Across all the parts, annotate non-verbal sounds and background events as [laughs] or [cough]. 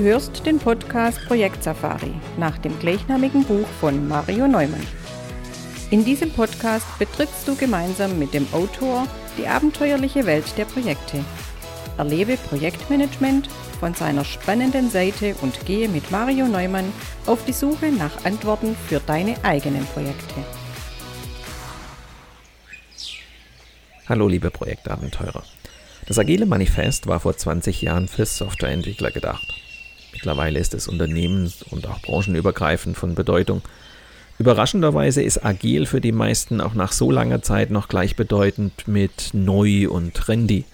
Du hörst den Podcast Projekt Safari nach dem gleichnamigen Buch von Mario Neumann. In diesem Podcast betrittst du gemeinsam mit dem Autor die abenteuerliche Welt der Projekte. Erlebe Projektmanagement von seiner spannenden Seite und gehe mit Mario Neumann auf die Suche nach Antworten für deine eigenen Projekte. Hallo liebe Projektabenteurer. Das Agile Manifest war vor 20 Jahren für Softwareentwickler gedacht. Mittlerweile ist es unternehmens- und auch branchenübergreifend von Bedeutung. Überraschenderweise ist agil für die meisten auch nach so langer Zeit noch gleichbedeutend mit neu und trendy.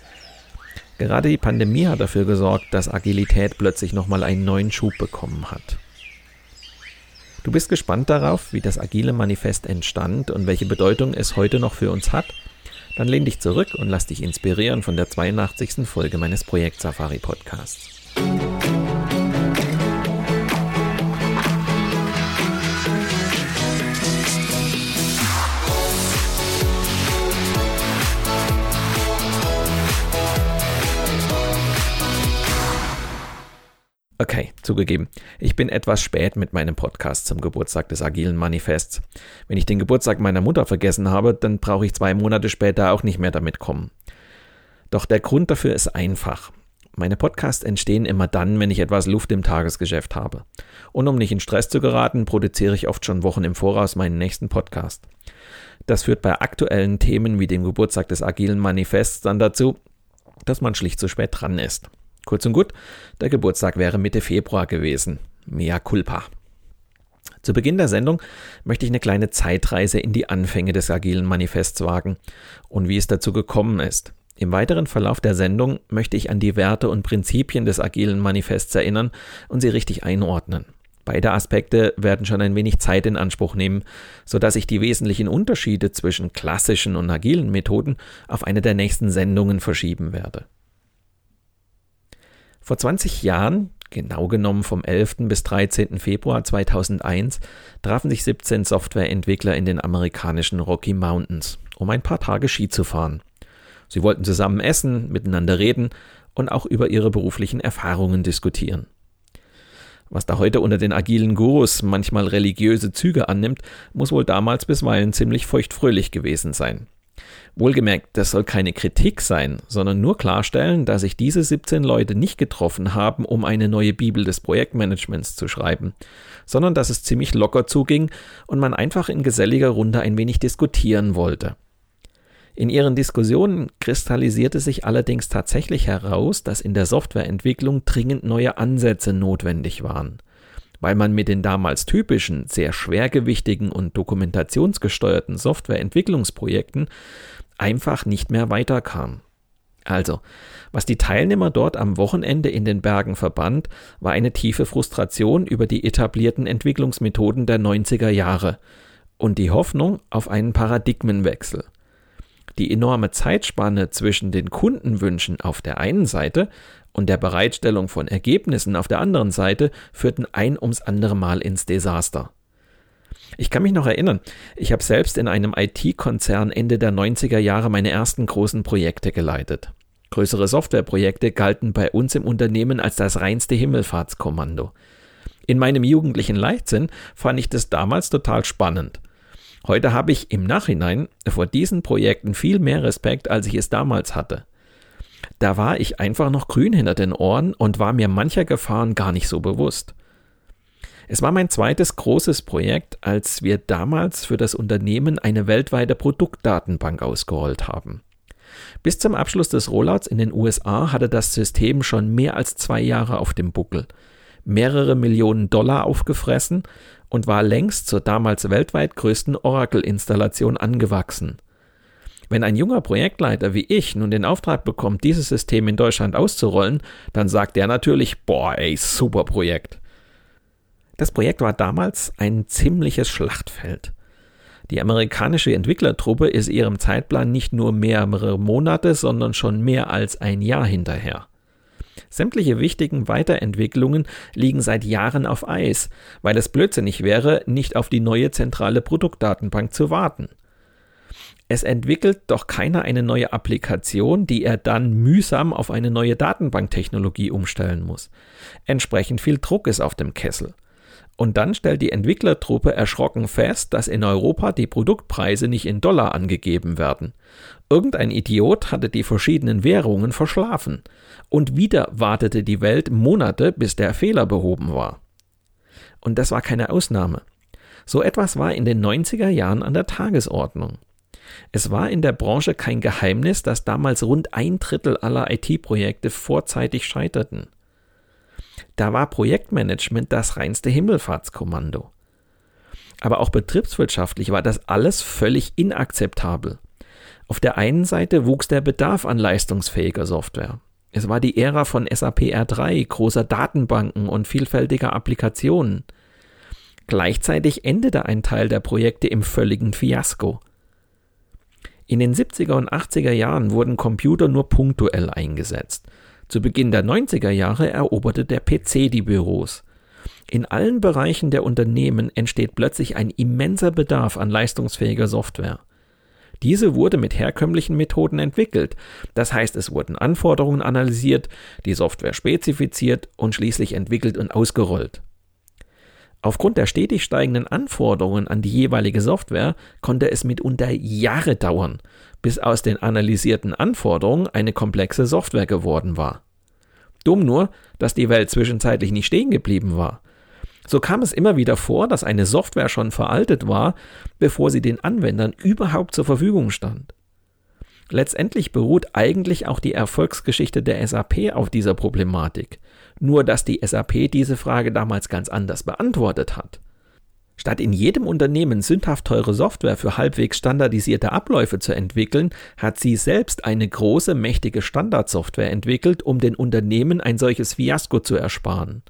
Gerade die Pandemie hat dafür gesorgt, dass Agilität plötzlich nochmal einen neuen Schub bekommen hat. Du bist gespannt darauf, wie das agile Manifest entstand und welche Bedeutung es heute noch für uns hat? Dann lehn dich zurück und lass dich inspirieren von der 82. Folge meines Projekt Safari Podcasts. Okay, zugegeben. Ich bin etwas spät mit meinem Podcast zum Geburtstag des Agilen Manifests. Wenn ich den Geburtstag meiner Mutter vergessen habe, dann brauche ich zwei Monate später auch nicht mehr damit kommen. Doch der Grund dafür ist einfach. Meine Podcasts entstehen immer dann, wenn ich etwas Luft im Tagesgeschäft habe. Und um nicht in Stress zu geraten, produziere ich oft schon Wochen im Voraus meinen nächsten Podcast. Das führt bei aktuellen Themen wie dem Geburtstag des Agilen Manifests dann dazu, dass man schlicht zu spät dran ist. Kurz und gut, der Geburtstag wäre Mitte Februar gewesen. Mea culpa. Zu Beginn der Sendung möchte ich eine kleine Zeitreise in die Anfänge des agilen Manifests wagen und wie es dazu gekommen ist. Im weiteren Verlauf der Sendung möchte ich an die Werte und Prinzipien des agilen Manifests erinnern und sie richtig einordnen. Beide Aspekte werden schon ein wenig Zeit in Anspruch nehmen, so dass ich die wesentlichen Unterschiede zwischen klassischen und agilen Methoden auf eine der nächsten Sendungen verschieben werde. Vor 20 Jahren, genau genommen vom 11. bis 13. Februar 2001, trafen sich 17 Softwareentwickler in den amerikanischen Rocky Mountains, um ein paar Tage Ski zu fahren. Sie wollten zusammen essen, miteinander reden und auch über ihre beruflichen Erfahrungen diskutieren. Was da heute unter den agilen Gurus manchmal religiöse Züge annimmt, muss wohl damals bisweilen ziemlich feuchtfröhlich gewesen sein. Wohlgemerkt, das soll keine Kritik sein, sondern nur klarstellen, dass sich diese 17 Leute nicht getroffen haben, um eine neue Bibel des Projektmanagements zu schreiben, sondern dass es ziemlich locker zuging und man einfach in geselliger Runde ein wenig diskutieren wollte. In ihren Diskussionen kristallisierte sich allerdings tatsächlich heraus, dass in der Softwareentwicklung dringend neue Ansätze notwendig waren weil man mit den damals typischen, sehr schwergewichtigen und dokumentationsgesteuerten Softwareentwicklungsprojekten einfach nicht mehr weiterkam. Also, was die Teilnehmer dort am Wochenende in den Bergen verband, war eine tiefe Frustration über die etablierten Entwicklungsmethoden der 90er Jahre und die Hoffnung auf einen Paradigmenwechsel. Die enorme Zeitspanne zwischen den Kundenwünschen auf der einen Seite und der Bereitstellung von Ergebnissen auf der anderen Seite führten ein ums andere Mal ins Desaster. Ich kann mich noch erinnern, ich habe selbst in einem IT-Konzern Ende der 90er Jahre meine ersten großen Projekte geleitet. Größere Softwareprojekte galten bei uns im Unternehmen als das reinste Himmelfahrtskommando. In meinem jugendlichen Leichtsinn fand ich das damals total spannend. Heute habe ich im Nachhinein vor diesen Projekten viel mehr Respekt, als ich es damals hatte. Da war ich einfach noch grün hinter den Ohren und war mir mancher Gefahren gar nicht so bewusst. Es war mein zweites großes Projekt, als wir damals für das Unternehmen eine weltweite Produktdatenbank ausgerollt haben. Bis zum Abschluss des Rollouts in den USA hatte das System schon mehr als zwei Jahre auf dem Buckel, mehrere Millionen Dollar aufgefressen und war längst zur damals weltweit größten Oracle-Installation angewachsen. Wenn ein junger Projektleiter wie ich nun den Auftrag bekommt, dieses System in Deutschland auszurollen, dann sagt er natürlich, boah, ey, super Projekt. Das Projekt war damals ein ziemliches Schlachtfeld. Die amerikanische Entwicklertruppe ist ihrem Zeitplan nicht nur mehrere Monate, sondern schon mehr als ein Jahr hinterher. Sämtliche wichtigen Weiterentwicklungen liegen seit Jahren auf Eis, weil es blödsinnig wäre, nicht auf die neue zentrale Produktdatenbank zu warten. Es entwickelt doch keiner eine neue Applikation, die er dann mühsam auf eine neue Datenbanktechnologie umstellen muss. Entsprechend viel Druck ist auf dem Kessel. Und dann stellt die Entwicklertruppe erschrocken fest, dass in Europa die Produktpreise nicht in Dollar angegeben werden. Irgendein Idiot hatte die verschiedenen Währungen verschlafen. Und wieder wartete die Welt Monate, bis der Fehler behoben war. Und das war keine Ausnahme. So etwas war in den 90er Jahren an der Tagesordnung. Es war in der Branche kein Geheimnis, dass damals rund ein Drittel aller IT-Projekte vorzeitig scheiterten. Da war Projektmanagement das reinste Himmelfahrtskommando. Aber auch betriebswirtschaftlich war das alles völlig inakzeptabel. Auf der einen Seite wuchs der Bedarf an leistungsfähiger Software. Es war die Ära von SAP R3, großer Datenbanken und vielfältiger Applikationen. Gleichzeitig endete ein Teil der Projekte im völligen Fiasko. In den 70er und 80er Jahren wurden Computer nur punktuell eingesetzt. Zu Beginn der 90er Jahre eroberte der PC die Büros. In allen Bereichen der Unternehmen entsteht plötzlich ein immenser Bedarf an leistungsfähiger Software. Diese wurde mit herkömmlichen Methoden entwickelt, das heißt es wurden Anforderungen analysiert, die Software spezifiziert und schließlich entwickelt und ausgerollt. Aufgrund der stetig steigenden Anforderungen an die jeweilige Software konnte es mitunter Jahre dauern, bis aus den analysierten Anforderungen eine komplexe Software geworden war. Dumm nur, dass die Welt zwischenzeitlich nicht stehen geblieben war. So kam es immer wieder vor, dass eine Software schon veraltet war, bevor sie den Anwendern überhaupt zur Verfügung stand. Letztendlich beruht eigentlich auch die Erfolgsgeschichte der SAP auf dieser Problematik. Nur dass die SAP diese Frage damals ganz anders beantwortet hat. Statt in jedem Unternehmen sündhaft teure Software für halbwegs standardisierte Abläufe zu entwickeln, hat sie selbst eine große, mächtige Standardsoftware entwickelt, um den Unternehmen ein solches Fiasko zu ersparen.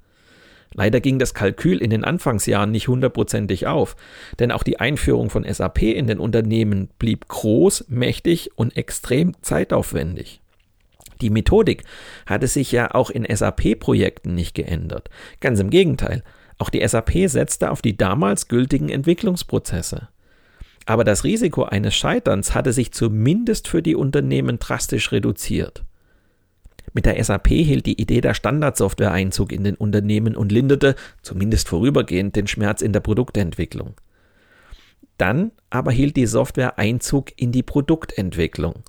Leider ging das Kalkül in den Anfangsjahren nicht hundertprozentig auf, denn auch die Einführung von SAP in den Unternehmen blieb groß, mächtig und extrem zeitaufwendig. Die Methodik hatte sich ja auch in SAP-Projekten nicht geändert. Ganz im Gegenteil, auch die SAP setzte auf die damals gültigen Entwicklungsprozesse. Aber das Risiko eines Scheiterns hatte sich zumindest für die Unternehmen drastisch reduziert. Mit der SAP hielt die Idee der Standardsoftware Einzug in den Unternehmen und linderte, zumindest vorübergehend, den Schmerz in der Produktentwicklung. Dann aber hielt die Software Einzug in die Produktentwicklung.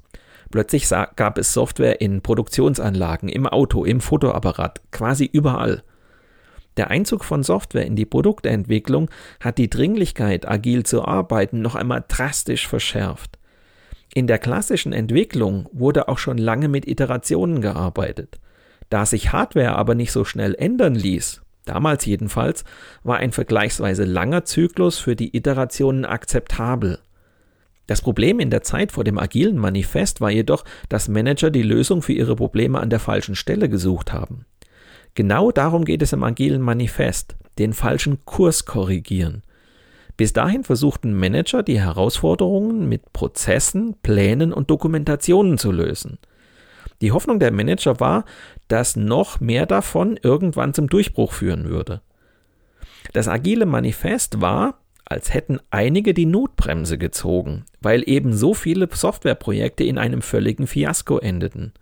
Plötzlich gab es Software in Produktionsanlagen, im Auto, im Fotoapparat, quasi überall. Der Einzug von Software in die Produktentwicklung hat die Dringlichkeit, agil zu arbeiten, noch einmal drastisch verschärft. In der klassischen Entwicklung wurde auch schon lange mit Iterationen gearbeitet. Da sich Hardware aber nicht so schnell ändern ließ, damals jedenfalls, war ein vergleichsweise langer Zyklus für die Iterationen akzeptabel. Das Problem in der Zeit vor dem agilen Manifest war jedoch, dass Manager die Lösung für ihre Probleme an der falschen Stelle gesucht haben. Genau darum geht es im agilen Manifest, den falschen Kurs korrigieren. Bis dahin versuchten Manager die Herausforderungen mit Prozessen, Plänen und Dokumentationen zu lösen. Die Hoffnung der Manager war, dass noch mehr davon irgendwann zum Durchbruch führen würde. Das agile Manifest war, als hätten einige die Notbremse gezogen, weil eben so viele Softwareprojekte in einem völligen Fiasko endeten.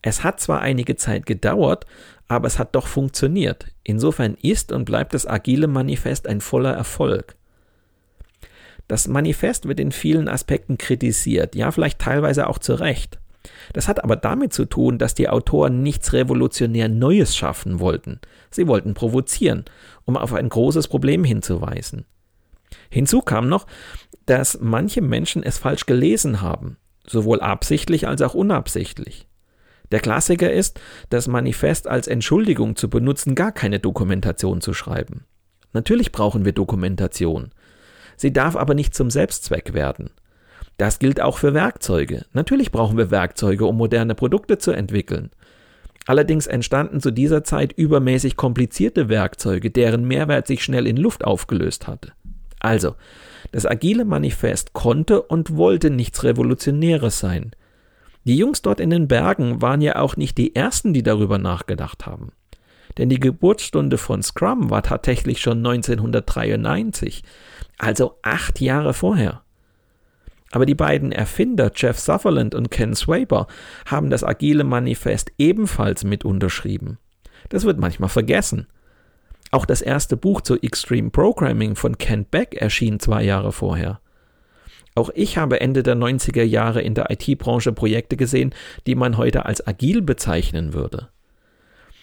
Es hat zwar einige Zeit gedauert, aber es hat doch funktioniert. Insofern ist und bleibt das agile Manifest ein voller Erfolg. Das Manifest wird in vielen Aspekten kritisiert, ja vielleicht teilweise auch zu Recht. Das hat aber damit zu tun, dass die Autoren nichts revolutionär Neues schaffen wollten. Sie wollten provozieren, um auf ein großes Problem hinzuweisen. Hinzu kam noch, dass manche Menschen es falsch gelesen haben, sowohl absichtlich als auch unabsichtlich. Der Klassiker ist, das Manifest als Entschuldigung zu benutzen, gar keine Dokumentation zu schreiben. Natürlich brauchen wir Dokumentation. Sie darf aber nicht zum Selbstzweck werden. Das gilt auch für Werkzeuge. Natürlich brauchen wir Werkzeuge, um moderne Produkte zu entwickeln. Allerdings entstanden zu dieser Zeit übermäßig komplizierte Werkzeuge, deren Mehrwert sich schnell in Luft aufgelöst hatte. Also, das agile Manifest konnte und wollte nichts Revolutionäres sein. Die Jungs dort in den Bergen waren ja auch nicht die ersten, die darüber nachgedacht haben. Denn die Geburtsstunde von Scrum war tatsächlich schon 1993, also acht Jahre vorher. Aber die beiden Erfinder Jeff Sutherland und Ken Swaber haben das agile Manifest ebenfalls mit unterschrieben. Das wird manchmal vergessen. Auch das erste Buch zu Extreme Programming von Ken Beck erschien zwei Jahre vorher. Auch ich habe Ende der 90er Jahre in der IT-Branche Projekte gesehen, die man heute als agil bezeichnen würde.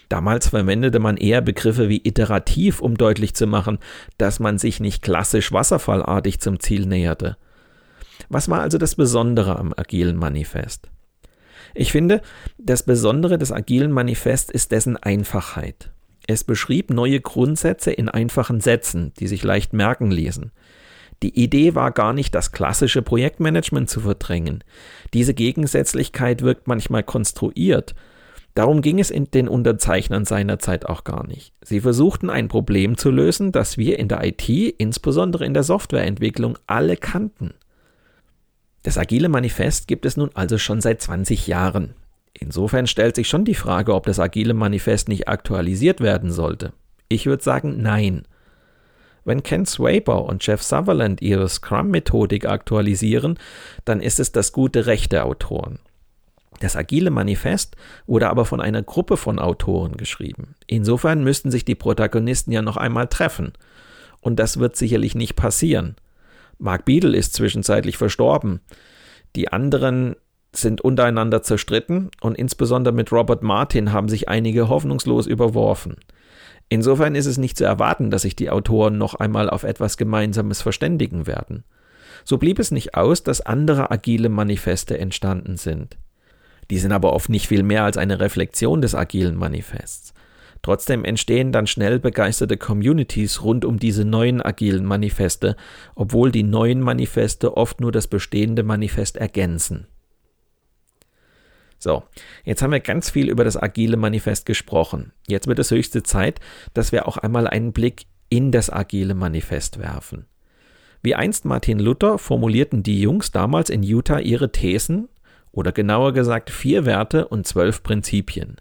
Damals verwendete man eher Begriffe wie iterativ, um deutlich zu machen, dass man sich nicht klassisch wasserfallartig zum Ziel näherte. Was war also das Besondere am agilen Manifest? Ich finde, das Besondere des agilen Manifests ist dessen Einfachheit. Es beschrieb neue Grundsätze in einfachen Sätzen, die sich leicht merken ließen. Die Idee war gar nicht, das klassische Projektmanagement zu verdrängen. Diese Gegensätzlichkeit wirkt manchmal konstruiert. Darum ging es in den Unterzeichnern seinerzeit auch gar nicht. Sie versuchten ein Problem zu lösen, das wir in der IT, insbesondere in der Softwareentwicklung, alle kannten. Das Agile Manifest gibt es nun also schon seit 20 Jahren. Insofern stellt sich schon die Frage, ob das Agile Manifest nicht aktualisiert werden sollte. Ich würde sagen, nein. Wenn Ken Swaber und Jeff Sutherland ihre Scrum-Methodik aktualisieren, dann ist es das gute Recht der Autoren. Das Agile Manifest wurde aber von einer Gruppe von Autoren geschrieben. Insofern müssten sich die Protagonisten ja noch einmal treffen. Und das wird sicherlich nicht passieren. Mark Beadle ist zwischenzeitlich verstorben. Die anderen sind untereinander zerstritten und insbesondere mit Robert Martin haben sich einige hoffnungslos überworfen. Insofern ist es nicht zu erwarten, dass sich die Autoren noch einmal auf etwas Gemeinsames verständigen werden. So blieb es nicht aus, dass andere agile Manifeste entstanden sind. Die sind aber oft nicht viel mehr als eine Reflexion des agilen Manifests. Trotzdem entstehen dann schnell begeisterte Communities rund um diese neuen agilen Manifeste, obwohl die neuen Manifeste oft nur das bestehende Manifest ergänzen. So, jetzt haben wir ganz viel über das agile Manifest gesprochen. Jetzt wird es höchste Zeit, dass wir auch einmal einen Blick in das agile Manifest werfen. Wie einst Martin Luther formulierten die Jungs damals in Utah ihre Thesen, oder genauer gesagt vier Werte und zwölf Prinzipien.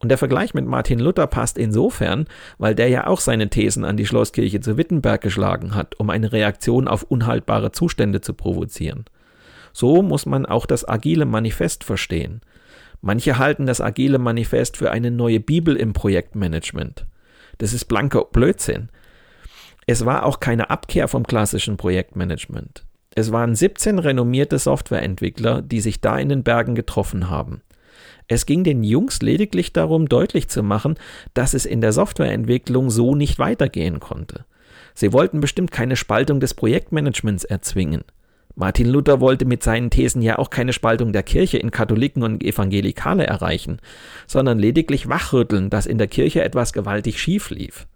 Und der Vergleich mit Martin Luther passt insofern, weil der ja auch seine Thesen an die Schlosskirche zu Wittenberg geschlagen hat, um eine Reaktion auf unhaltbare Zustände zu provozieren. So muss man auch das agile Manifest verstehen. Manche halten das agile Manifest für eine neue Bibel im Projektmanagement. Das ist blanker Blödsinn. Es war auch keine Abkehr vom klassischen Projektmanagement. Es waren 17 renommierte Softwareentwickler, die sich da in den Bergen getroffen haben. Es ging den Jungs lediglich darum, deutlich zu machen, dass es in der Softwareentwicklung so nicht weitergehen konnte. Sie wollten bestimmt keine Spaltung des Projektmanagements erzwingen. Martin Luther wollte mit seinen Thesen ja auch keine Spaltung der Kirche in Katholiken und Evangelikale erreichen, sondern lediglich wachrütteln, dass in der Kirche etwas gewaltig schief lief.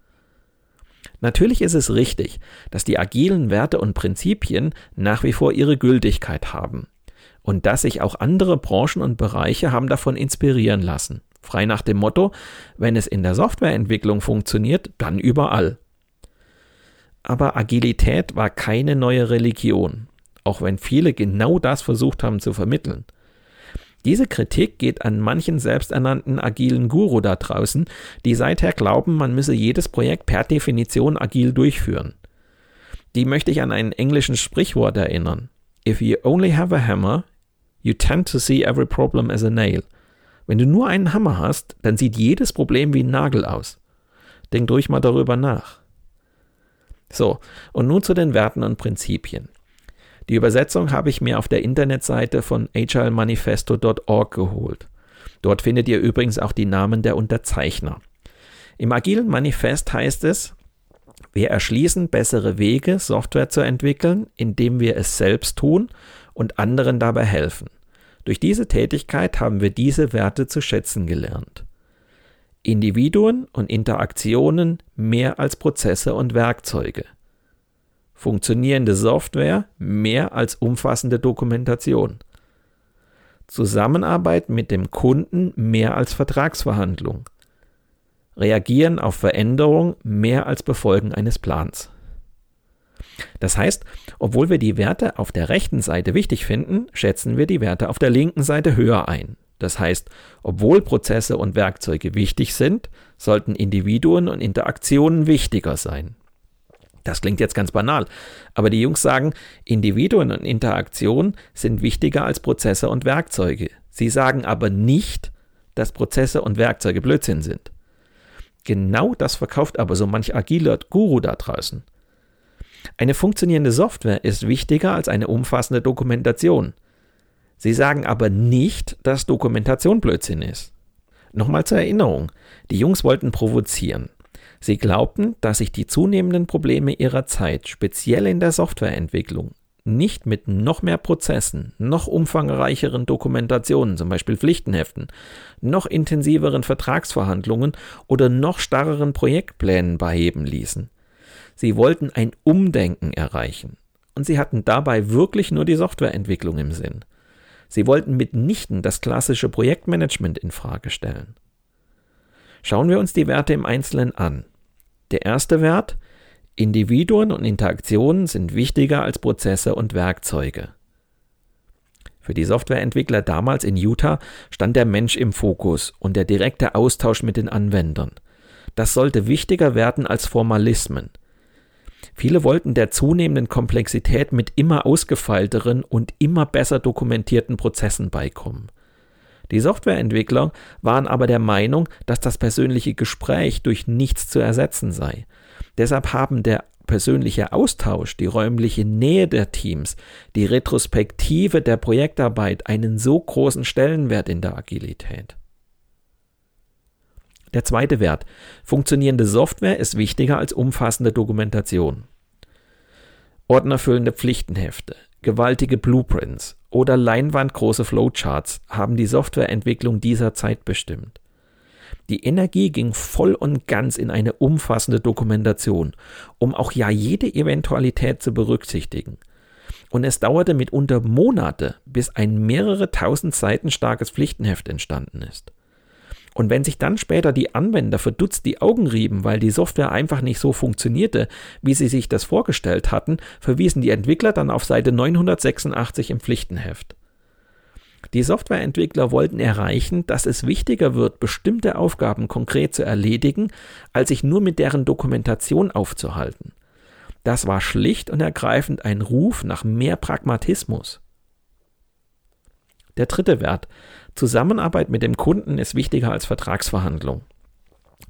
Natürlich ist es richtig, dass die agilen Werte und Prinzipien nach wie vor ihre Gültigkeit haben und dass sich auch andere Branchen und Bereiche haben davon inspirieren lassen. Frei nach dem Motto, wenn es in der Softwareentwicklung funktioniert, dann überall. Aber Agilität war keine neue Religion, auch wenn viele genau das versucht haben zu vermitteln. Diese Kritik geht an manchen selbsternannten agilen Guru da draußen, die seither glauben, man müsse jedes Projekt per Definition agil durchführen. Die möchte ich an ein englisches Sprichwort erinnern. If you only have a hammer, You tend to see every problem as a nail. Wenn du nur einen Hammer hast, dann sieht jedes Problem wie ein Nagel aus. Denk ruhig mal darüber nach. So, und nun zu den Werten und Prinzipien. Die Übersetzung habe ich mir auf der Internetseite von agilemanifesto.org geholt. Dort findet ihr übrigens auch die Namen der Unterzeichner. Im agilen Manifest heißt es, wir erschließen bessere Wege, Software zu entwickeln, indem wir es selbst tun und anderen dabei helfen. Durch diese Tätigkeit haben wir diese Werte zu schätzen gelernt. Individuen und Interaktionen mehr als Prozesse und Werkzeuge. Funktionierende Software mehr als umfassende Dokumentation. Zusammenarbeit mit dem Kunden mehr als Vertragsverhandlung. Reagieren auf Veränderung mehr als Befolgen eines Plans. Das heißt, obwohl wir die Werte auf der rechten Seite wichtig finden, schätzen wir die Werte auf der linken Seite höher ein. Das heißt, obwohl Prozesse und Werkzeuge wichtig sind, sollten Individuen und Interaktionen wichtiger sein. Das klingt jetzt ganz banal, aber die Jungs sagen, Individuen und Interaktionen sind wichtiger als Prozesse und Werkzeuge. Sie sagen aber nicht, dass Prozesse und Werkzeuge Blödsinn sind. Genau das verkauft aber so manch agiler Guru da draußen. Eine funktionierende Software ist wichtiger als eine umfassende Dokumentation. Sie sagen aber nicht, dass Dokumentation Blödsinn ist. Nochmal zur Erinnerung, die Jungs wollten provozieren. Sie glaubten, dass sich die zunehmenden Probleme ihrer Zeit, speziell in der Softwareentwicklung, nicht mit noch mehr Prozessen, noch umfangreicheren Dokumentationen, zum Beispiel Pflichtenheften, noch intensiveren Vertragsverhandlungen oder noch starreren Projektplänen beheben ließen. Sie wollten ein Umdenken erreichen. Und sie hatten dabei wirklich nur die Softwareentwicklung im Sinn. Sie wollten mitnichten das klassische Projektmanagement in Frage stellen. Schauen wir uns die Werte im Einzelnen an. Der erste Wert Individuen und Interaktionen sind wichtiger als Prozesse und Werkzeuge. Für die Softwareentwickler damals in Utah stand der Mensch im Fokus und der direkte Austausch mit den Anwendern. Das sollte wichtiger werden als Formalismen. Viele wollten der zunehmenden Komplexität mit immer ausgefeilteren und immer besser dokumentierten Prozessen beikommen. Die Softwareentwickler waren aber der Meinung, dass das persönliche Gespräch durch nichts zu ersetzen sei. Deshalb haben der persönliche Austausch, die räumliche Nähe der Teams, die Retrospektive der Projektarbeit einen so großen Stellenwert in der Agilität. Der zweite Wert. Funktionierende Software ist wichtiger als umfassende Dokumentation. Ordnerfüllende Pflichtenhefte, gewaltige Blueprints oder leinwandgroße Flowcharts haben die Softwareentwicklung dieser Zeit bestimmt. Die Energie ging voll und ganz in eine umfassende Dokumentation, um auch ja jede Eventualität zu berücksichtigen. Und es dauerte mitunter Monate, bis ein mehrere tausend Seiten starkes Pflichtenheft entstanden ist. Und wenn sich dann später die Anwender verdutzt die Augen rieben, weil die Software einfach nicht so funktionierte, wie sie sich das vorgestellt hatten, verwiesen die Entwickler dann auf Seite 986 im Pflichtenheft. Die Softwareentwickler wollten erreichen, dass es wichtiger wird, bestimmte Aufgaben konkret zu erledigen, als sich nur mit deren Dokumentation aufzuhalten. Das war schlicht und ergreifend ein Ruf nach mehr Pragmatismus. Der dritte Wert. Zusammenarbeit mit dem Kunden ist wichtiger als Vertragsverhandlung.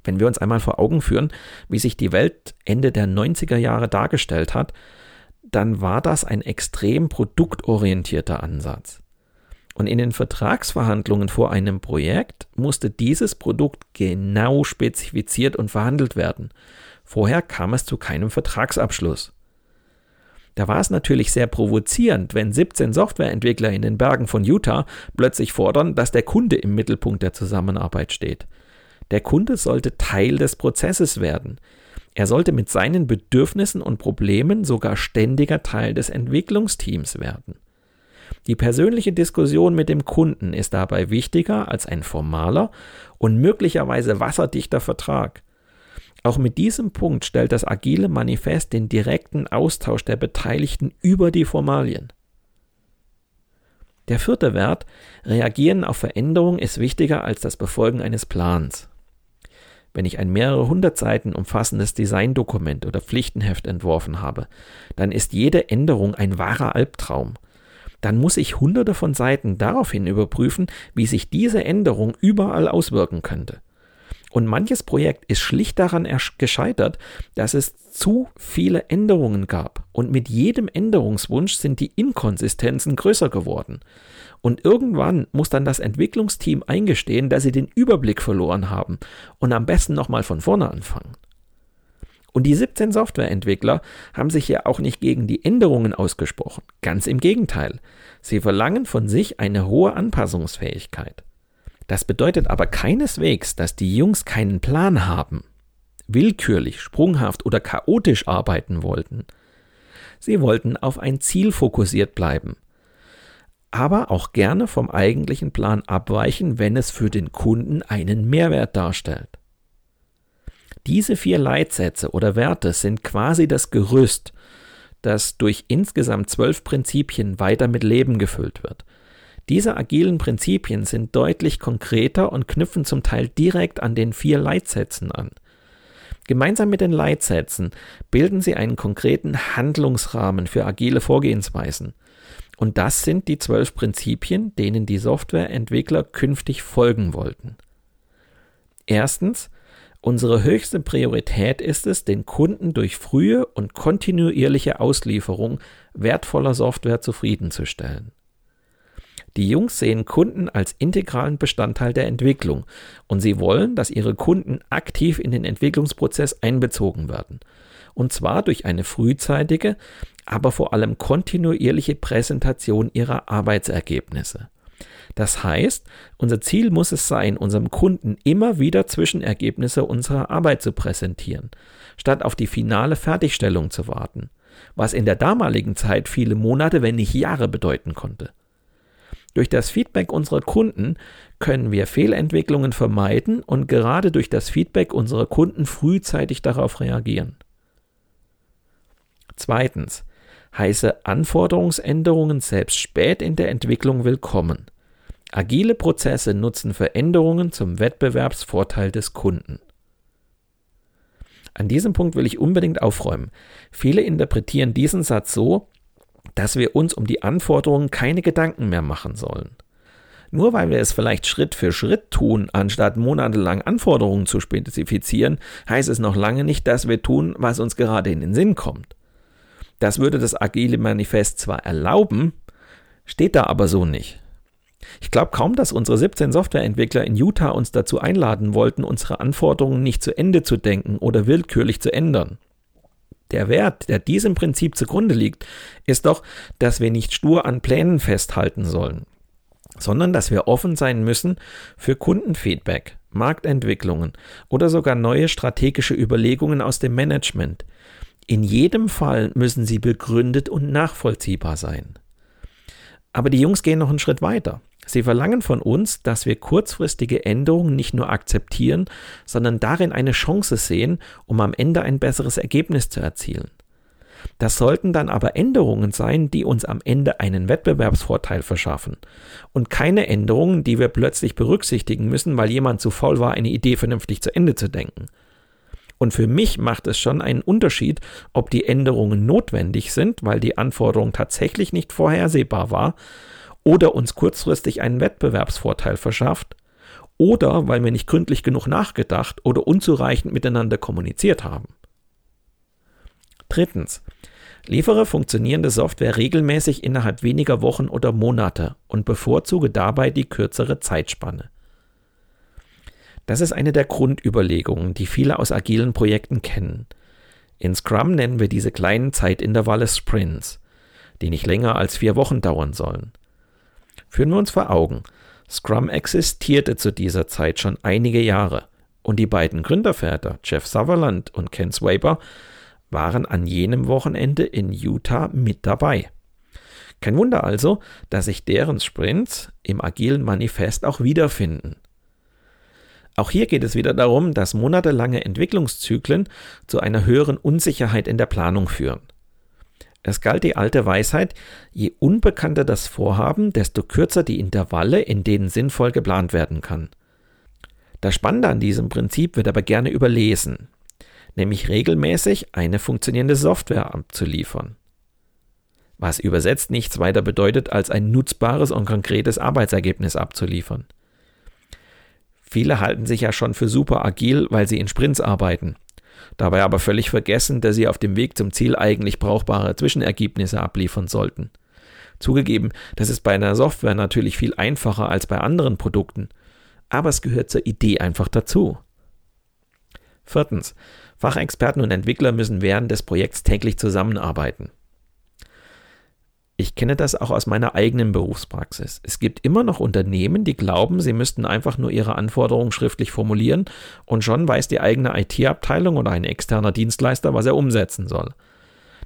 Wenn wir uns einmal vor Augen führen, wie sich die Welt Ende der 90er Jahre dargestellt hat, dann war das ein extrem produktorientierter Ansatz. Und in den Vertragsverhandlungen vor einem Projekt musste dieses Produkt genau spezifiziert und verhandelt werden. Vorher kam es zu keinem Vertragsabschluss. Da war es natürlich sehr provozierend, wenn 17 Softwareentwickler in den Bergen von Utah plötzlich fordern, dass der Kunde im Mittelpunkt der Zusammenarbeit steht. Der Kunde sollte Teil des Prozesses werden. Er sollte mit seinen Bedürfnissen und Problemen sogar ständiger Teil des Entwicklungsteams werden. Die persönliche Diskussion mit dem Kunden ist dabei wichtiger als ein formaler und möglicherweise wasserdichter Vertrag. Auch mit diesem Punkt stellt das agile Manifest den direkten Austausch der Beteiligten über die Formalien. Der vierte Wert, Reagieren auf Veränderung, ist wichtiger als das Befolgen eines Plans. Wenn ich ein mehrere hundert Seiten umfassendes Designdokument oder Pflichtenheft entworfen habe, dann ist jede Änderung ein wahrer Albtraum. Dann muss ich hunderte von Seiten daraufhin überprüfen, wie sich diese Änderung überall auswirken könnte. Und manches Projekt ist schlicht daran gescheitert, dass es zu viele Änderungen gab. Und mit jedem Änderungswunsch sind die Inkonsistenzen größer geworden. Und irgendwann muss dann das Entwicklungsteam eingestehen, dass sie den Überblick verloren haben und am besten nochmal von vorne anfangen. Und die 17 Softwareentwickler haben sich ja auch nicht gegen die Änderungen ausgesprochen. Ganz im Gegenteil. Sie verlangen von sich eine hohe Anpassungsfähigkeit. Das bedeutet aber keineswegs, dass die Jungs keinen Plan haben, willkürlich, sprunghaft oder chaotisch arbeiten wollten. Sie wollten auf ein Ziel fokussiert bleiben. aber auch gerne vom eigentlichen Plan abweichen, wenn es für den Kunden einen Mehrwert darstellt. Diese vier Leitsätze oder Werte sind quasi das Gerüst, das durch insgesamt zwölf Prinzipien weiter mit Leben gefüllt wird. Diese agilen Prinzipien sind deutlich konkreter und knüpfen zum Teil direkt an den vier Leitsätzen an. Gemeinsam mit den Leitsätzen bilden sie einen konkreten Handlungsrahmen für agile Vorgehensweisen. Und das sind die zwölf Prinzipien, denen die Softwareentwickler künftig folgen wollten. Erstens, unsere höchste Priorität ist es, den Kunden durch frühe und kontinuierliche Auslieferung wertvoller Software zufriedenzustellen. Die Jungs sehen Kunden als integralen Bestandteil der Entwicklung und sie wollen, dass ihre Kunden aktiv in den Entwicklungsprozess einbezogen werden. Und zwar durch eine frühzeitige, aber vor allem kontinuierliche Präsentation ihrer Arbeitsergebnisse. Das heißt, unser Ziel muss es sein, unserem Kunden immer wieder Zwischenergebnisse unserer Arbeit zu präsentieren, statt auf die finale Fertigstellung zu warten, was in der damaligen Zeit viele Monate, wenn nicht Jahre bedeuten konnte. Durch das Feedback unserer Kunden können wir Fehlentwicklungen vermeiden und gerade durch das Feedback unserer Kunden frühzeitig darauf reagieren. Zweitens heiße Anforderungsänderungen selbst spät in der Entwicklung willkommen. Agile Prozesse nutzen Veränderungen zum Wettbewerbsvorteil des Kunden. An diesem Punkt will ich unbedingt aufräumen. Viele interpretieren diesen Satz so, dass wir uns um die Anforderungen keine Gedanken mehr machen sollen. Nur weil wir es vielleicht Schritt für Schritt tun, anstatt monatelang Anforderungen zu spezifizieren, heißt es noch lange nicht, dass wir tun, was uns gerade in den Sinn kommt. Das würde das agile Manifest zwar erlauben, steht da aber so nicht. Ich glaube kaum, dass unsere 17 Softwareentwickler in Utah uns dazu einladen wollten, unsere Anforderungen nicht zu Ende zu denken oder willkürlich zu ändern. Der Wert, der diesem Prinzip zugrunde liegt, ist doch, dass wir nicht stur an Plänen festhalten sollen, sondern dass wir offen sein müssen für Kundenfeedback, Marktentwicklungen oder sogar neue strategische Überlegungen aus dem Management, in jedem Fall müssen sie begründet und nachvollziehbar sein. Aber die Jungs gehen noch einen Schritt weiter. Sie verlangen von uns, dass wir kurzfristige Änderungen nicht nur akzeptieren, sondern darin eine Chance sehen, um am Ende ein besseres Ergebnis zu erzielen. Das sollten dann aber Änderungen sein, die uns am Ende einen Wettbewerbsvorteil verschaffen und keine Änderungen, die wir plötzlich berücksichtigen müssen, weil jemand zu faul war, eine Idee vernünftig zu Ende zu denken. Und für mich macht es schon einen Unterschied, ob die Änderungen notwendig sind, weil die Anforderung tatsächlich nicht vorhersehbar war, oder uns kurzfristig einen Wettbewerbsvorteil verschafft, oder weil wir nicht gründlich genug nachgedacht oder unzureichend miteinander kommuniziert haben. Drittens. Liefere funktionierende Software regelmäßig innerhalb weniger Wochen oder Monate und bevorzuge dabei die kürzere Zeitspanne. Das ist eine der Grundüberlegungen, die viele aus agilen Projekten kennen. In Scrum nennen wir diese kleinen Zeitintervalle Sprints, die nicht länger als vier Wochen dauern sollen. Führen wir uns vor Augen, Scrum existierte zu dieser Zeit schon einige Jahre und die beiden Gründerväter, Jeff Sutherland und Ken Swaber, waren an jenem Wochenende in Utah mit dabei. Kein Wunder also, dass sich deren Sprints im agilen Manifest auch wiederfinden. Auch hier geht es wieder darum, dass monatelange Entwicklungszyklen zu einer höheren Unsicherheit in der Planung führen. Es galt die alte Weisheit, je unbekannter das Vorhaben, desto kürzer die Intervalle, in denen sinnvoll geplant werden kann. Das Spannende an diesem Prinzip wird aber gerne überlesen, nämlich regelmäßig eine funktionierende Software abzuliefern. Was übersetzt nichts weiter bedeutet, als ein nutzbares und konkretes Arbeitsergebnis abzuliefern. Viele halten sich ja schon für super agil, weil sie in Sprints arbeiten. Dabei aber völlig vergessen, dass sie auf dem Weg zum Ziel eigentlich brauchbare Zwischenergebnisse abliefern sollten. Zugegeben, das ist bei einer Software natürlich viel einfacher als bei anderen Produkten, aber es gehört zur Idee einfach dazu. Viertens. Fachexperten und Entwickler müssen während des Projekts täglich zusammenarbeiten. Ich kenne das auch aus meiner eigenen Berufspraxis. Es gibt immer noch Unternehmen, die glauben, sie müssten einfach nur ihre Anforderungen schriftlich formulieren und schon weiß die eigene IT-Abteilung oder ein externer Dienstleister, was er umsetzen soll.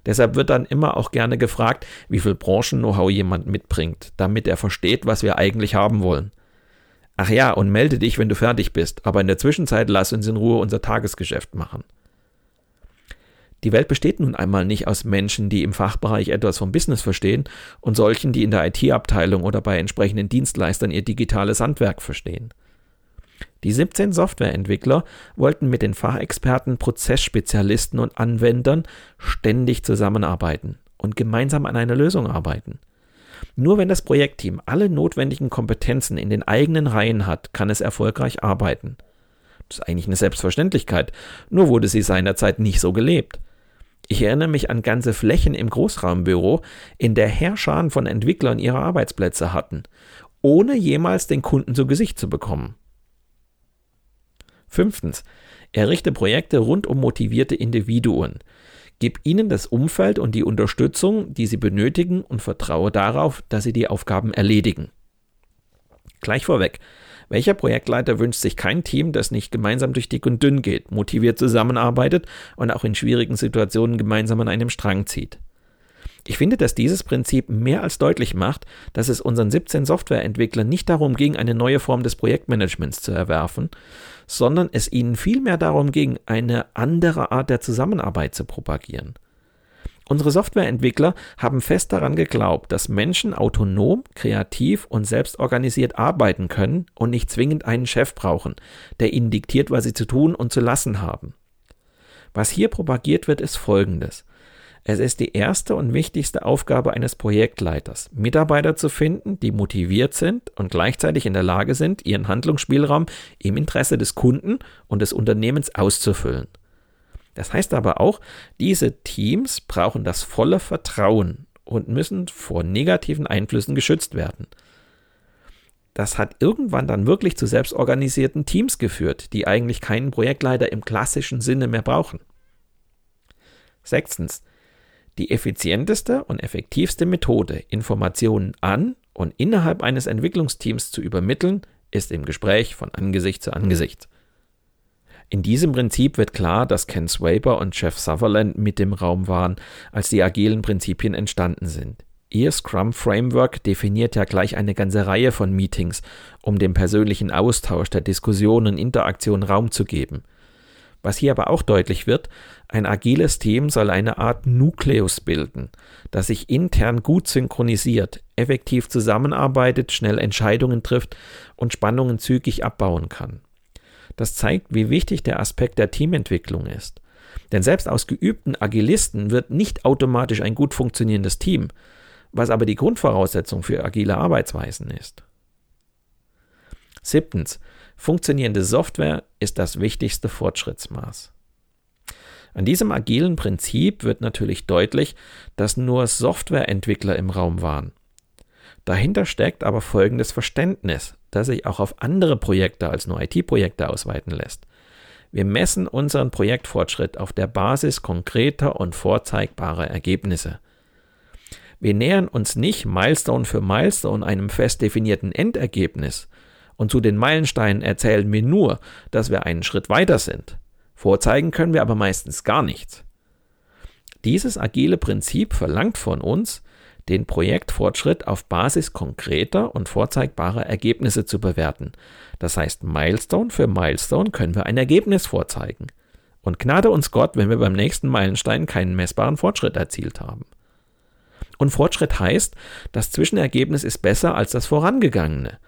Deshalb wird dann immer auch gerne gefragt, wie viel Branchen-Know-how jemand mitbringt, damit er versteht, was wir eigentlich haben wollen. Ach ja, und melde dich, wenn du fertig bist, aber in der Zwischenzeit lass uns in Ruhe unser Tagesgeschäft machen. Die Welt besteht nun einmal nicht aus Menschen, die im Fachbereich etwas vom Business verstehen und solchen, die in der IT-Abteilung oder bei entsprechenden Dienstleistern ihr digitales Handwerk verstehen. Die 17 Softwareentwickler wollten mit den Fachexperten, Prozessspezialisten und Anwendern ständig zusammenarbeiten und gemeinsam an einer Lösung arbeiten. Nur wenn das Projektteam alle notwendigen Kompetenzen in den eigenen Reihen hat, kann es erfolgreich arbeiten. Das ist eigentlich eine Selbstverständlichkeit, nur wurde sie seinerzeit nicht so gelebt. Ich erinnere mich an ganze Flächen im Großraumbüro, in der Herrscharen von Entwicklern ihre Arbeitsplätze hatten, ohne jemals den Kunden zu Gesicht zu bekommen. Fünftens. Errichte Projekte rund um motivierte Individuen. Gib ihnen das Umfeld und die Unterstützung, die sie benötigen und vertraue darauf, dass sie die Aufgaben erledigen. Gleich vorweg. Welcher Projektleiter wünscht sich kein Team, das nicht gemeinsam durch dick und dünn geht, motiviert zusammenarbeitet und auch in schwierigen Situationen gemeinsam an einem Strang zieht? Ich finde, dass dieses Prinzip mehr als deutlich macht, dass es unseren 17 Softwareentwicklern nicht darum ging, eine neue Form des Projektmanagements zu erwerfen, sondern es ihnen vielmehr darum ging, eine andere Art der Zusammenarbeit zu propagieren. Unsere Softwareentwickler haben fest daran geglaubt, dass Menschen autonom, kreativ und selbstorganisiert arbeiten können und nicht zwingend einen Chef brauchen, der ihnen diktiert, was sie zu tun und zu lassen haben. Was hier propagiert wird, ist Folgendes. Es ist die erste und wichtigste Aufgabe eines Projektleiters, Mitarbeiter zu finden, die motiviert sind und gleichzeitig in der Lage sind, ihren Handlungsspielraum im Interesse des Kunden und des Unternehmens auszufüllen. Das heißt aber auch, diese Teams brauchen das volle Vertrauen und müssen vor negativen Einflüssen geschützt werden. Das hat irgendwann dann wirklich zu selbstorganisierten Teams geführt, die eigentlich keinen Projektleiter im klassischen Sinne mehr brauchen. Sechstens. Die effizienteste und effektivste Methode, Informationen an und innerhalb eines Entwicklungsteams zu übermitteln, ist im Gespräch von Angesicht zu Angesicht. In diesem Prinzip wird klar, dass Ken Swaber und Jeff Sutherland mit dem Raum waren, als die agilen Prinzipien entstanden sind. Ihr Scrum Framework definiert ja gleich eine ganze Reihe von Meetings, um dem persönlichen Austausch, der Diskussion und Interaktion Raum zu geben. Was hier aber auch deutlich wird, ein agiles Team soll eine Art Nukleus bilden, das sich intern gut synchronisiert, effektiv zusammenarbeitet, schnell Entscheidungen trifft und Spannungen zügig abbauen kann. Das zeigt, wie wichtig der Aspekt der Teamentwicklung ist. Denn selbst aus geübten Agilisten wird nicht automatisch ein gut funktionierendes Team, was aber die Grundvoraussetzung für agile Arbeitsweisen ist. Siebtens. Funktionierende Software ist das wichtigste Fortschrittsmaß. An diesem agilen Prinzip wird natürlich deutlich, dass nur Softwareentwickler im Raum waren. Dahinter steckt aber folgendes Verständnis, das sich auch auf andere Projekte als nur IT-Projekte ausweiten lässt. Wir messen unseren Projektfortschritt auf der Basis konkreter und vorzeigbarer Ergebnisse. Wir nähern uns nicht Milestone für Milestone einem fest definierten Endergebnis, und zu den Meilensteinen erzählen wir nur, dass wir einen Schritt weiter sind. Vorzeigen können wir aber meistens gar nichts. Dieses agile Prinzip verlangt von uns, den Projektfortschritt auf Basis konkreter und vorzeigbarer Ergebnisse zu bewerten. Das heißt, Milestone für Milestone können wir ein Ergebnis vorzeigen. Und gnade uns Gott, wenn wir beim nächsten Meilenstein keinen messbaren Fortschritt erzielt haben. Und Fortschritt heißt, das Zwischenergebnis ist besser als das vorangegangene.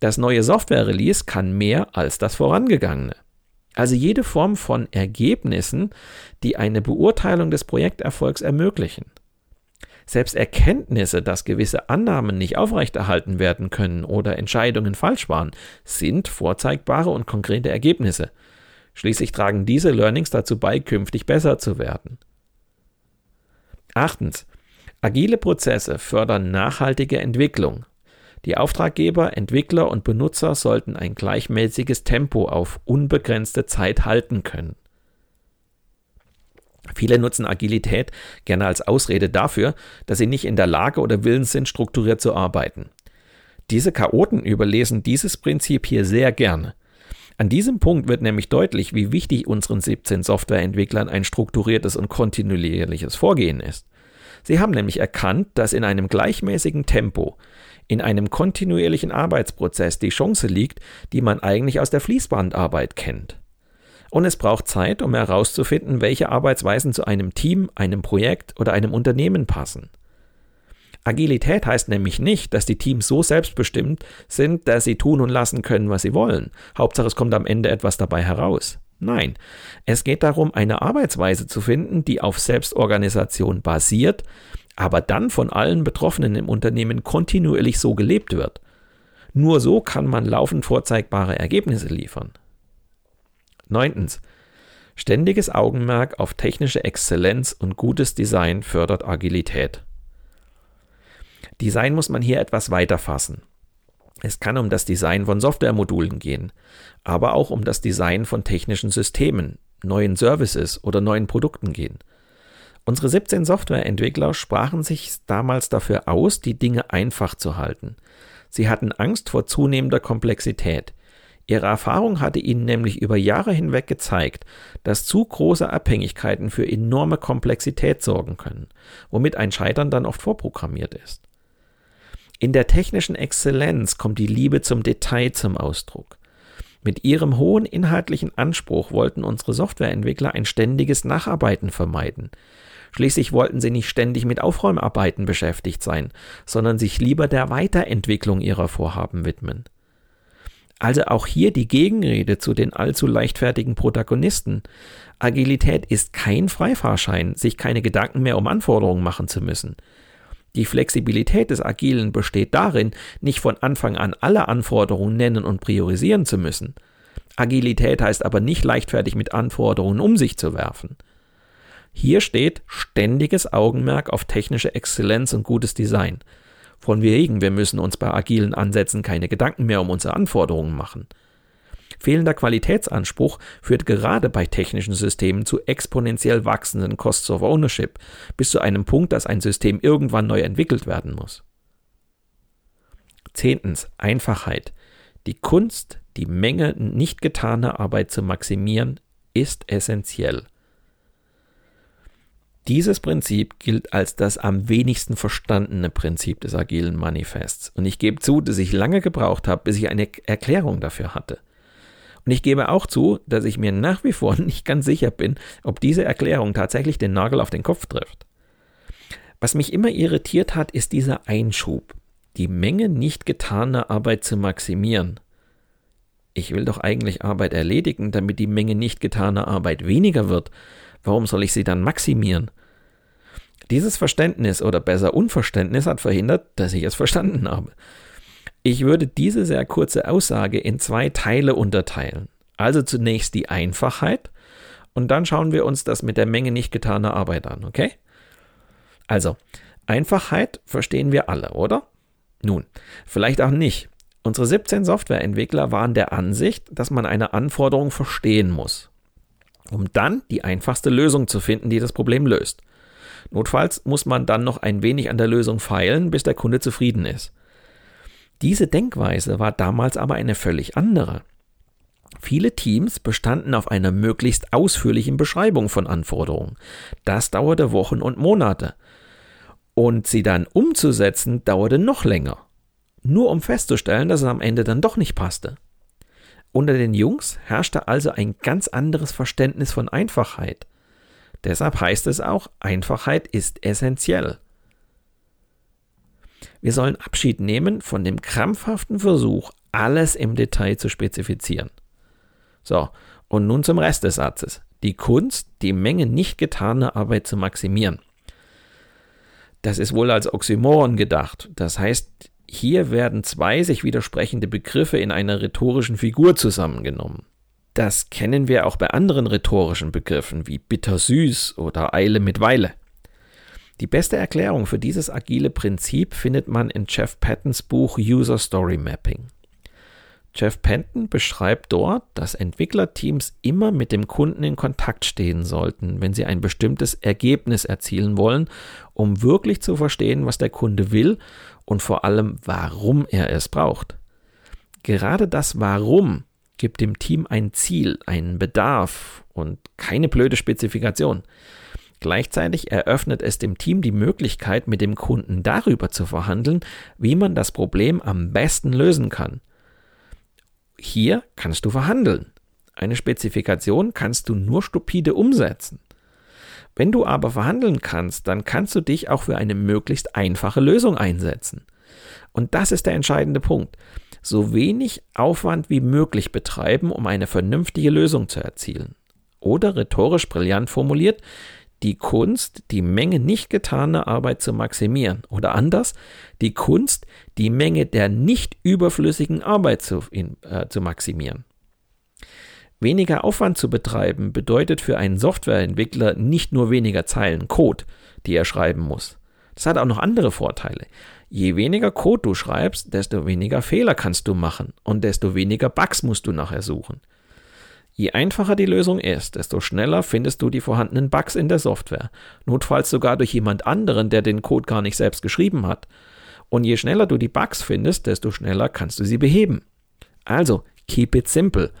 Das neue Software-Release kann mehr als das vorangegangene. Also jede Form von Ergebnissen, die eine Beurteilung des Projekterfolgs ermöglichen. Selbst Erkenntnisse, dass gewisse Annahmen nicht aufrechterhalten werden können oder Entscheidungen falsch waren, sind vorzeigbare und konkrete Ergebnisse. Schließlich tragen diese Learnings dazu bei, künftig besser zu werden. Achtens. Agile Prozesse fördern nachhaltige Entwicklung, die Auftraggeber, Entwickler und Benutzer sollten ein gleichmäßiges Tempo auf unbegrenzte Zeit halten können. Viele nutzen Agilität gerne als Ausrede dafür, dass sie nicht in der Lage oder willens sind, strukturiert zu arbeiten. Diese Chaoten überlesen dieses Prinzip hier sehr gerne. An diesem Punkt wird nämlich deutlich, wie wichtig unseren 17 Softwareentwicklern ein strukturiertes und kontinuierliches Vorgehen ist. Sie haben nämlich erkannt, dass in einem gleichmäßigen Tempo, in einem kontinuierlichen Arbeitsprozess die Chance liegt, die man eigentlich aus der Fließbandarbeit kennt. Und es braucht Zeit, um herauszufinden, welche Arbeitsweisen zu einem Team, einem Projekt oder einem Unternehmen passen. Agilität heißt nämlich nicht, dass die Teams so selbstbestimmt sind, dass sie tun und lassen können, was sie wollen. Hauptsache es kommt am Ende etwas dabei heraus. Nein, es geht darum, eine Arbeitsweise zu finden, die auf Selbstorganisation basiert, aber dann von allen Betroffenen im Unternehmen kontinuierlich so gelebt wird. Nur so kann man laufend vorzeigbare Ergebnisse liefern. Neuntens. Ständiges Augenmerk auf technische Exzellenz und gutes Design fördert Agilität. Design muss man hier etwas weiter fassen. Es kann um das Design von Softwaremodulen gehen, aber auch um das Design von technischen Systemen, neuen Services oder neuen Produkten gehen. Unsere 17 Softwareentwickler sprachen sich damals dafür aus, die Dinge einfach zu halten. Sie hatten Angst vor zunehmender Komplexität. Ihre Erfahrung hatte ihnen nämlich über Jahre hinweg gezeigt, dass zu große Abhängigkeiten für enorme Komplexität sorgen können, womit ein Scheitern dann oft vorprogrammiert ist. In der technischen Exzellenz kommt die Liebe zum Detail zum Ausdruck. Mit ihrem hohen inhaltlichen Anspruch wollten unsere Softwareentwickler ein ständiges Nacharbeiten vermeiden. Schließlich wollten sie nicht ständig mit Aufräumarbeiten beschäftigt sein, sondern sich lieber der Weiterentwicklung ihrer Vorhaben widmen. Also auch hier die Gegenrede zu den allzu leichtfertigen Protagonisten. Agilität ist kein Freifahrschein, sich keine Gedanken mehr um Anforderungen machen zu müssen. Die Flexibilität des Agilen besteht darin, nicht von Anfang an alle Anforderungen nennen und priorisieren zu müssen. Agilität heißt aber nicht leichtfertig mit Anforderungen um sich zu werfen. Hier steht ständiges Augenmerk auf technische Exzellenz und gutes Design. Von wegen, wir müssen uns bei agilen Ansätzen keine Gedanken mehr um unsere Anforderungen machen. Fehlender Qualitätsanspruch führt gerade bei technischen Systemen zu exponentiell wachsenden Costs of Ownership, bis zu einem Punkt, dass ein System irgendwann neu entwickelt werden muss. Zehntens. Einfachheit. Die Kunst, die Menge nicht getaner Arbeit zu maximieren, ist essentiell. Dieses Prinzip gilt als das am wenigsten verstandene Prinzip des agilen Manifests. Und ich gebe zu, dass ich lange gebraucht habe, bis ich eine Erklärung dafür hatte. Und ich gebe auch zu, dass ich mir nach wie vor [laughs] nicht ganz sicher bin, ob diese Erklärung tatsächlich den Nagel auf den Kopf trifft. Was mich immer irritiert hat, ist dieser Einschub, die Menge nicht getaner Arbeit zu maximieren. Ich will doch eigentlich Arbeit erledigen, damit die Menge nicht getaner Arbeit weniger wird. Warum soll ich sie dann maximieren? Dieses Verständnis oder besser Unverständnis hat verhindert, dass ich es verstanden habe. Ich würde diese sehr kurze Aussage in zwei Teile unterteilen. Also zunächst die Einfachheit und dann schauen wir uns das mit der Menge nicht getaner Arbeit an, okay? Also, Einfachheit verstehen wir alle, oder? Nun, vielleicht auch nicht. Unsere 17 Softwareentwickler waren der Ansicht, dass man eine Anforderung verstehen muss, um dann die einfachste Lösung zu finden, die das Problem löst. Notfalls muss man dann noch ein wenig an der Lösung feilen, bis der Kunde zufrieden ist. Diese Denkweise war damals aber eine völlig andere. Viele Teams bestanden auf einer möglichst ausführlichen Beschreibung von Anforderungen. Das dauerte Wochen und Monate. Und sie dann umzusetzen, dauerte noch länger. Nur um festzustellen, dass es am Ende dann doch nicht passte. Unter den Jungs herrschte also ein ganz anderes Verständnis von Einfachheit. Deshalb heißt es auch, Einfachheit ist essentiell. Wir sollen Abschied nehmen von dem krampfhaften Versuch, alles im Detail zu spezifizieren. So, und nun zum Rest des Satzes. Die Kunst, die Menge nicht getaner Arbeit zu maximieren. Das ist wohl als Oxymoron gedacht. Das heißt, hier werden zwei sich widersprechende Begriffe in einer rhetorischen Figur zusammengenommen. Das kennen wir auch bei anderen rhetorischen Begriffen wie bittersüß oder Eile mit Weile. Die beste Erklärung für dieses agile Prinzip findet man in Jeff Pattons Buch User Story Mapping. Jeff Patton beschreibt dort, dass Entwicklerteams immer mit dem Kunden in Kontakt stehen sollten, wenn sie ein bestimmtes Ergebnis erzielen wollen, um wirklich zu verstehen, was der Kunde will und vor allem, warum er es braucht. Gerade das Warum gibt dem Team ein Ziel, einen Bedarf und keine blöde Spezifikation. Gleichzeitig eröffnet es dem Team die Möglichkeit, mit dem Kunden darüber zu verhandeln, wie man das Problem am besten lösen kann. Hier kannst du verhandeln. Eine Spezifikation kannst du nur stupide umsetzen. Wenn du aber verhandeln kannst, dann kannst du dich auch für eine möglichst einfache Lösung einsetzen. Und das ist der entscheidende Punkt. So wenig Aufwand wie möglich betreiben, um eine vernünftige Lösung zu erzielen. Oder rhetorisch brillant formuliert, die Kunst, die Menge nicht getaner Arbeit zu maximieren. Oder anders, die Kunst, die Menge der nicht überflüssigen Arbeit zu, äh, zu maximieren. Weniger Aufwand zu betreiben bedeutet für einen Softwareentwickler nicht nur weniger Zeilen Code, die er schreiben muss. Das hat auch noch andere Vorteile. Je weniger Code du schreibst, desto weniger Fehler kannst du machen und desto weniger Bugs musst du nachher suchen. Je einfacher die Lösung ist, desto schneller findest du die vorhandenen Bugs in der Software, notfalls sogar durch jemand anderen, der den Code gar nicht selbst geschrieben hat. Und je schneller du die Bugs findest, desto schneller kannst du sie beheben. Also, keep it simple.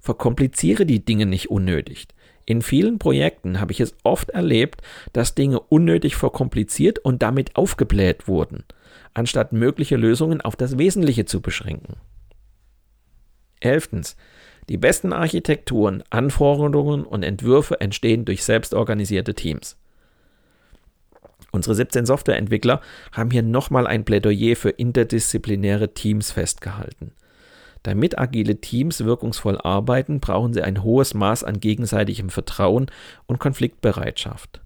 Verkompliziere die Dinge nicht unnötig. In vielen Projekten habe ich es oft erlebt, dass Dinge unnötig verkompliziert und damit aufgebläht wurden, anstatt mögliche Lösungen auf das Wesentliche zu beschränken. Elftens. Die besten Architekturen, Anforderungen und Entwürfe entstehen durch selbstorganisierte Teams. Unsere 17 Softwareentwickler haben hier nochmal ein Plädoyer für interdisziplinäre Teams festgehalten. Damit agile Teams wirkungsvoll arbeiten, brauchen sie ein hohes Maß an gegenseitigem Vertrauen und Konfliktbereitschaft.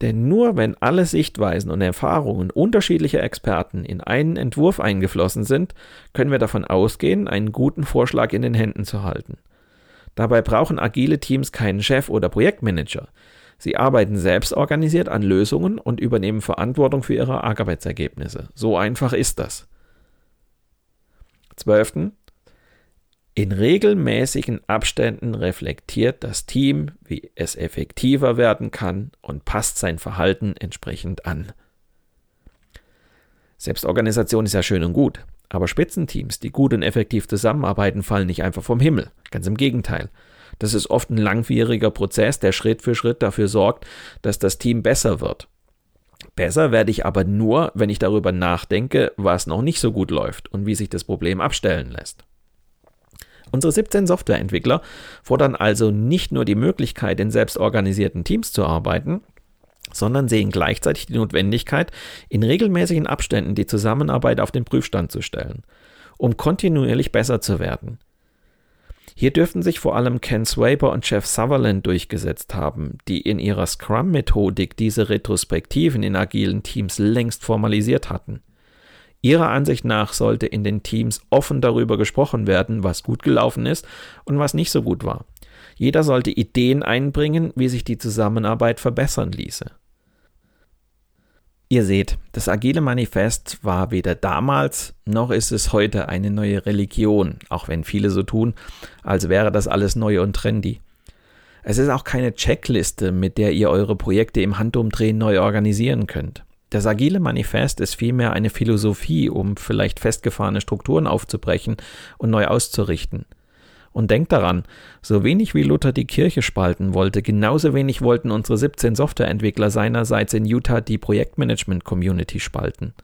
Denn nur wenn alle Sichtweisen und Erfahrungen unterschiedlicher Experten in einen Entwurf eingeflossen sind, können wir davon ausgehen, einen guten Vorschlag in den Händen zu halten. Dabei brauchen agile Teams keinen Chef oder Projektmanager. Sie arbeiten selbst organisiert an Lösungen und übernehmen Verantwortung für ihre Arbeitsergebnisse. So einfach ist das. Zwölftens, in regelmäßigen Abständen reflektiert das Team, wie es effektiver werden kann und passt sein Verhalten entsprechend an. Selbstorganisation ist ja schön und gut, aber Spitzenteams, die gut und effektiv zusammenarbeiten, fallen nicht einfach vom Himmel. Ganz im Gegenteil. Das ist oft ein langwieriger Prozess, der Schritt für Schritt dafür sorgt, dass das Team besser wird. Besser werde ich aber nur, wenn ich darüber nachdenke, was noch nicht so gut läuft und wie sich das Problem abstellen lässt. Unsere 17 Softwareentwickler fordern also nicht nur die Möglichkeit, in selbstorganisierten Teams zu arbeiten, sondern sehen gleichzeitig die Notwendigkeit, in regelmäßigen Abständen die Zusammenarbeit auf den Prüfstand zu stellen, um kontinuierlich besser zu werden. Hier dürften sich vor allem Ken Swaber und Jeff Sutherland durchgesetzt haben, die in ihrer Scrum-Methodik diese Retrospektiven in agilen Teams längst formalisiert hatten. Ihrer Ansicht nach sollte in den Teams offen darüber gesprochen werden, was gut gelaufen ist und was nicht so gut war. Jeder sollte Ideen einbringen, wie sich die Zusammenarbeit verbessern ließe. Ihr seht, das Agile Manifest war weder damals noch ist es heute eine neue Religion, auch wenn viele so tun, als wäre das alles neu und trendy. Es ist auch keine Checkliste, mit der ihr eure Projekte im Handumdrehen neu organisieren könnt. Das agile Manifest ist vielmehr eine Philosophie, um vielleicht festgefahrene Strukturen aufzubrechen und neu auszurichten. Und denkt daran, so wenig wie Luther die Kirche spalten wollte, genauso wenig wollten unsere 17 Softwareentwickler seinerseits in Utah die Projektmanagement-Community spalten.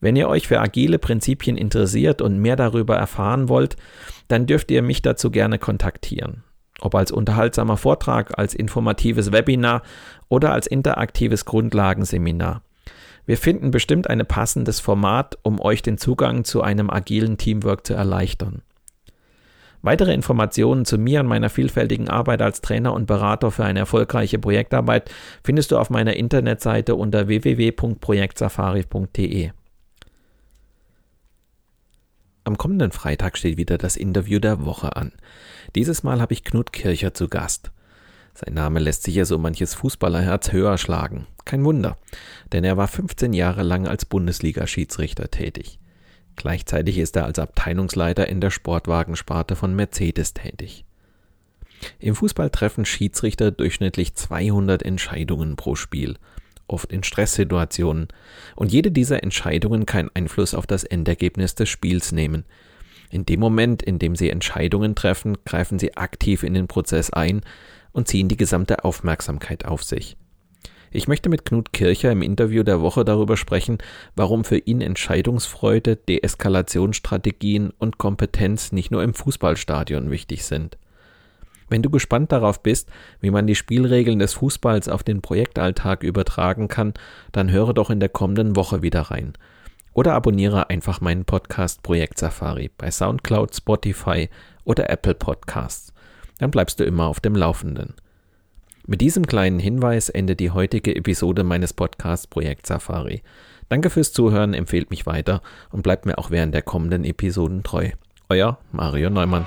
Wenn ihr euch für agile Prinzipien interessiert und mehr darüber erfahren wollt, dann dürft ihr mich dazu gerne kontaktieren ob als unterhaltsamer Vortrag, als informatives Webinar oder als interaktives Grundlagenseminar. Wir finden bestimmt ein passendes Format, um euch den Zugang zu einem agilen Teamwork zu erleichtern. Weitere Informationen zu mir und meiner vielfältigen Arbeit als Trainer und Berater für eine erfolgreiche Projektarbeit findest du auf meiner Internetseite unter www.projektsafari.de. Am kommenden Freitag steht wieder das Interview der Woche an. Dieses Mal habe ich Knut Kircher zu Gast. Sein Name lässt sich ja so manches Fußballerherz höher schlagen. Kein Wunder, denn er war 15 Jahre lang als Bundesliga-Schiedsrichter tätig. Gleichzeitig ist er als Abteilungsleiter in der Sportwagensparte von Mercedes tätig. Im Fußball treffen Schiedsrichter durchschnittlich 200 Entscheidungen pro Spiel – oft in Stresssituationen, und jede dieser Entscheidungen kann Einfluss auf das Endergebnis des Spiels nehmen. In dem Moment, in dem Sie Entscheidungen treffen, greifen Sie aktiv in den Prozess ein und ziehen die gesamte Aufmerksamkeit auf sich. Ich möchte mit Knut Kircher im Interview der Woche darüber sprechen, warum für ihn Entscheidungsfreude, Deeskalationsstrategien und Kompetenz nicht nur im Fußballstadion wichtig sind. Wenn du gespannt darauf bist, wie man die Spielregeln des Fußballs auf den Projektalltag übertragen kann, dann höre doch in der kommenden Woche wieder rein. Oder abonniere einfach meinen Podcast Projekt Safari bei SoundCloud, Spotify oder Apple Podcasts. Dann bleibst du immer auf dem Laufenden. Mit diesem kleinen Hinweis endet die heutige Episode meines Podcasts Projekt Safari. Danke fürs Zuhören, empfehlt mich weiter und bleibt mir auch während der kommenden Episoden treu. Euer Mario Neumann.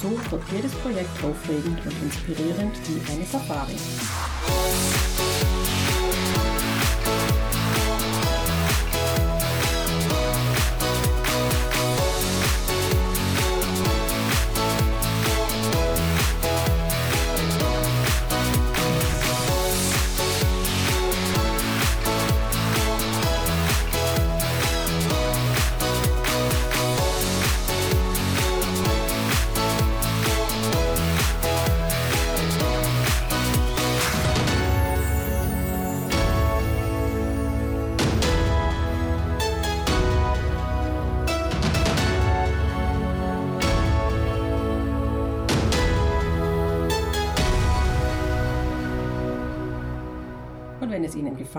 So wird jedes Projekt aufregend und inspirierend wie eine Safari.